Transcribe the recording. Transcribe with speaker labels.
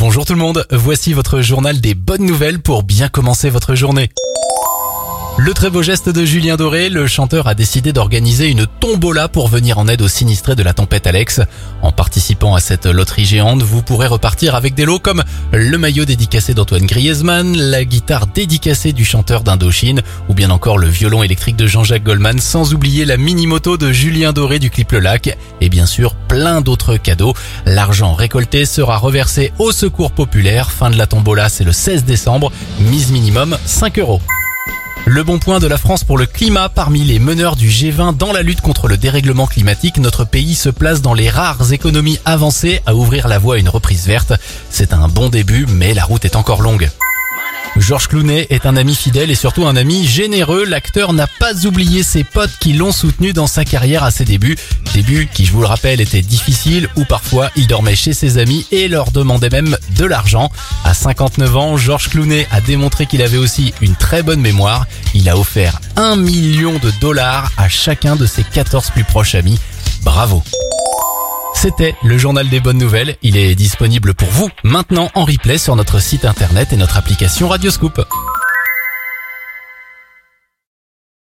Speaker 1: Bonjour tout le monde, voici votre journal des bonnes nouvelles pour bien commencer votre journée. Le très beau geste de Julien Doré, le chanteur a décidé d'organiser une tombola pour venir en aide aux sinistrés de la tempête Alex. En participant à cette loterie géante, vous pourrez repartir avec des lots comme le maillot dédicacé d'Antoine Griezmann, la guitare dédicacée du chanteur d'Indochine ou bien encore le violon électrique de Jean-Jacques Goldman sans oublier la mini-moto de Julien Doré du clip Le Lac et bien sûr plein d'autres cadeaux. L'argent récolté sera reversé au secours populaire. Fin de la tombola, c'est le 16 décembre. Mise minimum 5 euros. Le bon point de la France pour le climat parmi les meneurs du G20 dans la lutte contre le dérèglement climatique, notre pays se place dans les rares économies avancées à ouvrir la voie à une reprise verte. C'est un bon début, mais la route est encore longue. Georges Clooney est un ami fidèle et surtout un ami généreux. L'acteur n'a pas oublié ses potes qui l'ont soutenu dans sa carrière à ses débuts. Débuts qui, je vous le rappelle, étaient difficiles où parfois il dormait chez ses amis et leur demandait même de l'argent. À 59 ans, Georges Clooney a démontré qu'il avait aussi une très bonne mémoire. Il a offert un million de dollars à chacun de ses 14 plus proches amis. Bravo. C'était le journal des bonnes nouvelles. Il est disponible pour vous maintenant en replay sur notre site internet et notre application Radioscoop.